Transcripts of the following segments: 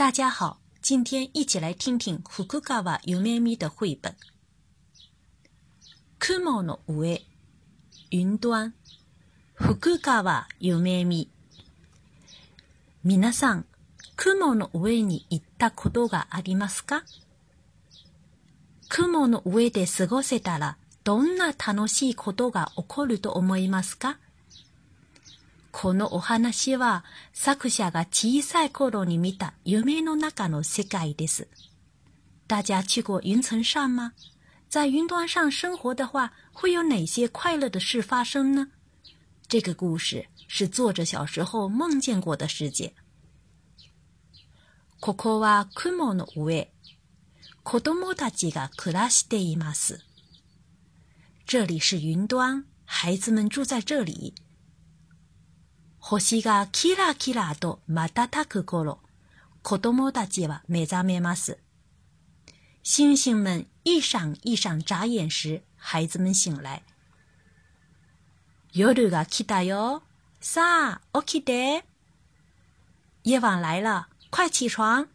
大家好，今天一起来听听福川由美美的绘本《雲の上》云端。福川由美美。皆さん、雲の上に行ったことがありますか？雲の上で過ごせたらどんな楽しいことが起こると思いますか？このお話は作者が小さい頃に見た夢の中の世界です。大家去过云层上吗？在云端上生活的话，会有哪些快乐的事发生呢？这个故事是作者小时候梦见过的世界。ここは雲の上。子供たちが暮らしています。这里是云端，孩子们住在这里。 星がキラキラと瞬く頃、子供たちは目覚めます。星星们一闪一闪眨眼时，孩子们醒来。夜が来たよ。さあ、起きて。夜晚来了，快起床。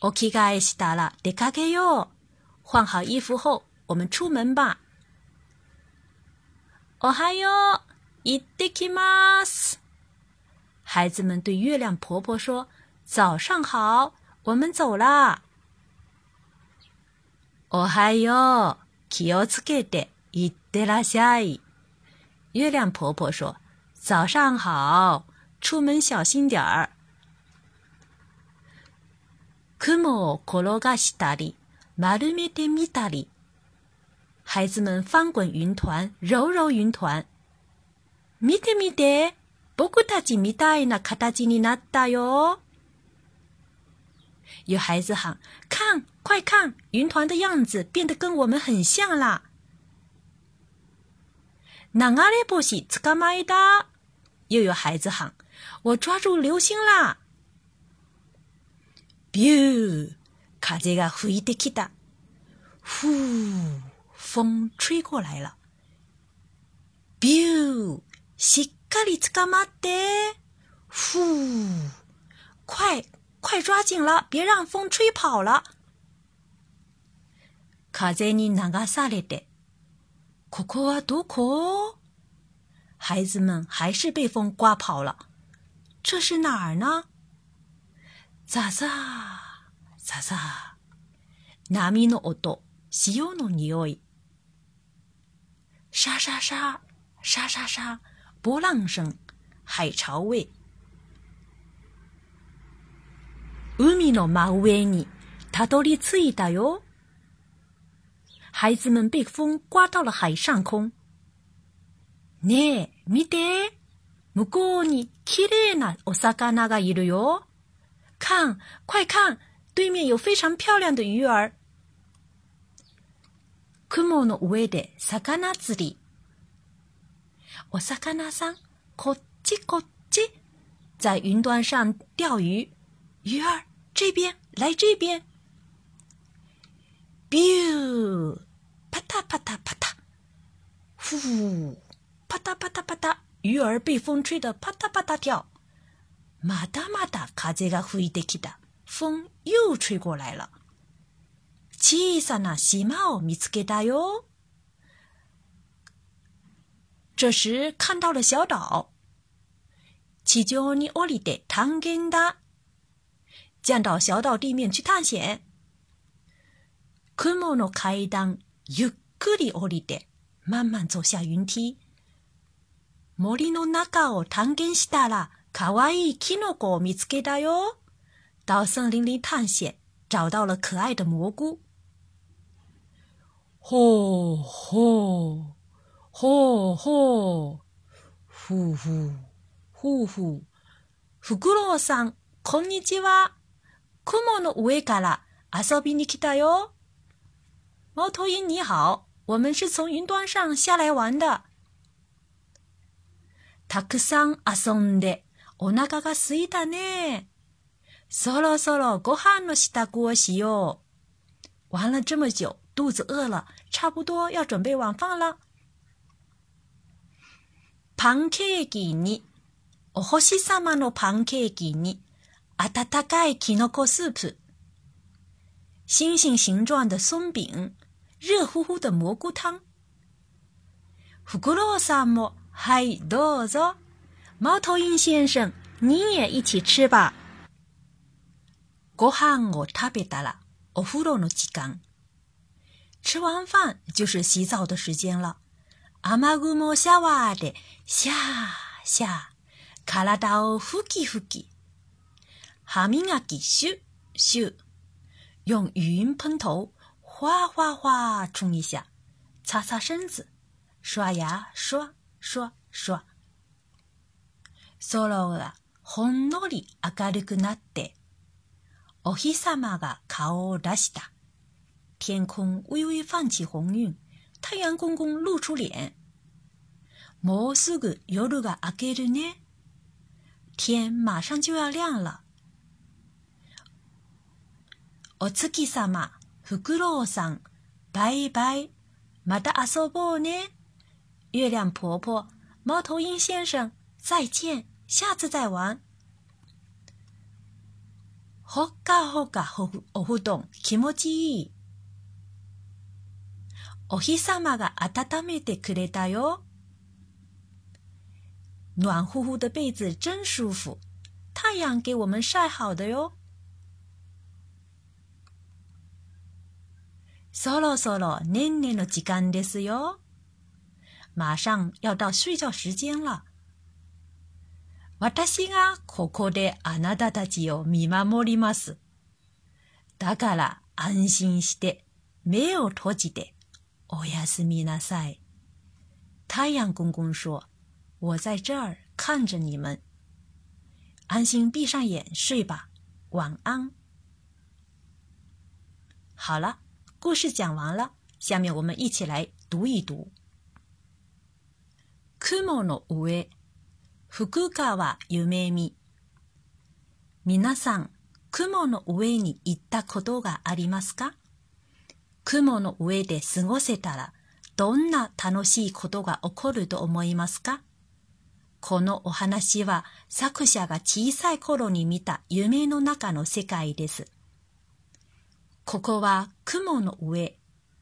起きがえしたら出かけよう。换好衣服后，我们出门吧。おはよう。行ってきます。孩子们对月亮婆婆说：“早上好，我们走啦。”おはよう、気をつけて、行ってらっしゃい。月亮婆婆说：“早上好，出门小心点儿。”雲を転がしたり、丸めてみたり。孩子们翻滚云团，揉揉云团。 見て見て、僕たちみたいな形になったよ。有孩子喊：“看，快看，云团的样子变得跟我们很像啦！”流れ星捕まえた。又有孩子喊：“我抓住流星啦！”ビュー，風が吹いてきた。呼，风吹过来了。ビュー。しっかり捕まって。呼，快快抓紧了，别让风吹跑了。風に流されて。ここはどこ？孩子们还是被风刮跑了。这是哪儿呢？ザザザザ。波の音、潮の匂い。沙沙沙，沙沙沙。 波浪声，海潮味。海の真上にたどり着いたよ。孩子们被风刮到了海上空。ねえ、見て。向こうに綺麗なお魚がいるよ。看，快看，对面有非常漂亮的鱼儿。雲の上で魚釣り。お魚さん，こっちこっち，在云端上钓鱼。鱼儿，这边来这边。biu，啪嗒啪嗒啪嗒，呼，啪嗒啪嗒啪嗒，鱼儿被风吹得啪嗒啪嗒跳。まだまだ風が吹いてきた。风又吹过来了。小さな島を見つけたよ。这时看到了小岛，地上に降りて探検だ。降到小岛地面去探险。雲の階段、ゆっくり降りて、慢慢走下云梯。森の中を探検したら、可愛いキノコを見つけたよ。到森林里探险，找到了可爱的蘑菇。ほうほうほう。ほうほう。ふうふう。ふうふう。フクロウさん、こんにちは。雲の上から遊びに来たよ。猫头鹰你好，我们是从云端上下来玩的。たくさん遊んでお腹が空いたね。そろそろご飯の支度をしよう。玩了这么久，肚子饿了，差不多要准备晚饭了。パンケーキに、お星様のパンケーキに、温かいキノコスープ。星星形状的松饼。热乎乎的蘑菇汤。フクロウさんも、はい、どうぞ。猫头鹰先生、你也一起吃吧。ご飯を食べたら、お風呂の時間。吃完饭就是洗澡的时间了。雨雲シャワーで、シャーシャー、体をふきふき。歯磨きシュシュ。用语音喷头。哗哗哗冲一下，擦擦身子，刷牙刷刷刷。空がほんのり明るくなって、お日様が顔を出した。天空微微泛起红晕，太阳公公露出脸。もうすぐ夜が明けるね。天马上就要亮了。お月様。フクロウさん、バイバイ。また遊ぼうね。月亮婆婆、猫头鹰先生、再见。下次再玩。ほっかほかお布団、気持ちいい。お日様が温めてくれたよ。暖乎乎的被子真舒服，太阳给我们晒好的哟。そろそろねんねの時間ですよ。马上要到睡觉时间了。私がここであなたたちを見守ります。だから安心して目を閉じておやすみなさい。太阳公公说：“ 我在这儿看着你们，安心闭上眼睡吧，晚安。”好了。故事讲完了，下面我们一起来读一读。雲の上、福川夢見。皆さん、雲の上に行ったことがありますか？雲の上で過ごせたら、どんな楽しいことが起こると思いますか？このお話は作者が小さい頃に見た夢の中の世界です。ここは雲の上、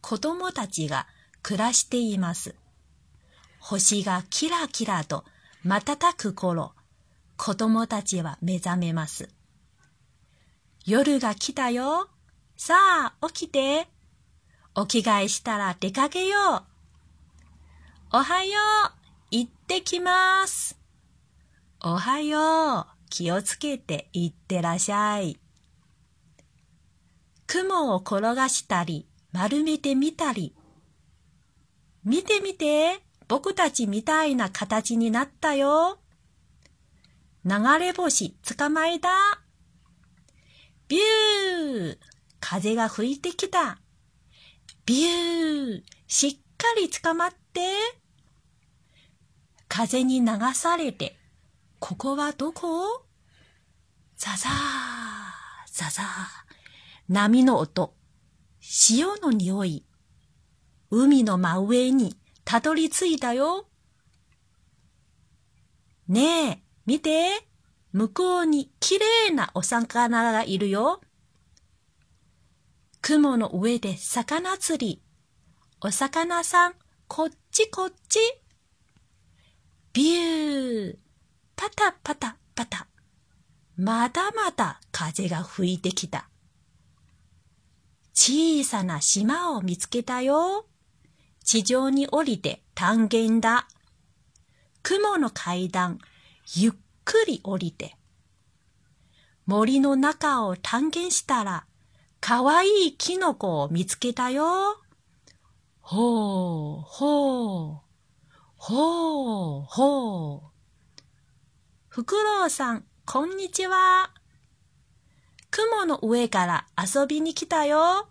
子供たちが暮らしています。星がキラキラと瞬く頃、子供たちは目覚めます。夜が来たよ。さあ、起きて。お着替えしたら出かけよう。おはよう。行ってきます。おはよう。気をつけて行ってらっしゃい。雲を転がしたり、丸めてみたり。見てみて、僕たちみたいな形になったよ。流れ星捕まえた。ビュー風が吹いてきた。ビューしっかり捕まって。風に流されて、ここはどこ？ザザー、ザザー。波の音、潮の匂い、海の真上にたどり着いたよ。ねえ、見て。向こうにきれいなお魚がいるよ。雲の上で魚釣り。お魚さん、こっちこっち。ビュー。パタパタパタ。まだまだ風が吹いてきた。小さな島を見つけたよ。地上に降りて探検だ。雲の階段、ゆっくり降りて。森の中を探検したら、かわいいキノコを見つけたよ。ほう、ほう、ほう、ほう。フクロウさん、こんにちは。雲の上から遊びに来たよ。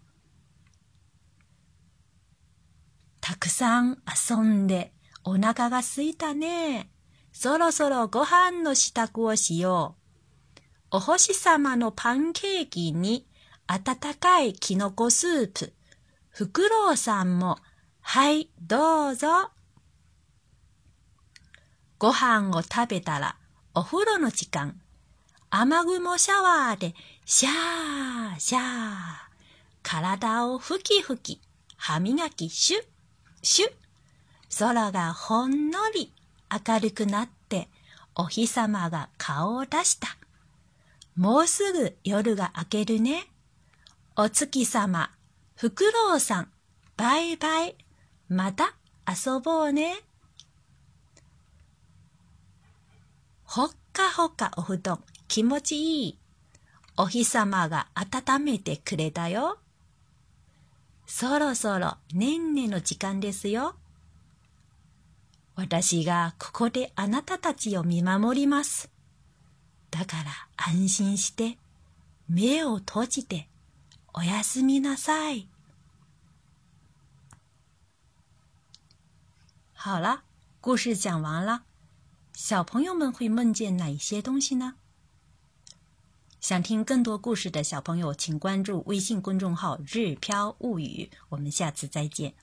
たくさん遊んでお腹がすいたね。そろそろご飯の支度をしよう。お星様のパンケーキに温かいきのこスープ。フクロウさんも、はい、どうぞ。ご飯を食べたらお風呂の時間。雨雲シャワーでシャーシャー。体をふきふき、歯磨きシュッシュッ。空がほんのり明るくなってお日様が顔を出した。もうすぐ夜が明けるね。お月様、フクロウさん、バイバイ。また遊ぼうね。ほっかほかお布団、気持ちいい。お日様が温めてくれたよ。そろそろねんねの時間ですよ。私がここであなたたちを見守ります。だから安心して目を閉じておやすみなさい。好了，故事讲完了。小朋友们会梦见哪些东西呢？想听更多故事的小朋友，请关注微信公众号“日飘物语”。我们下次再见。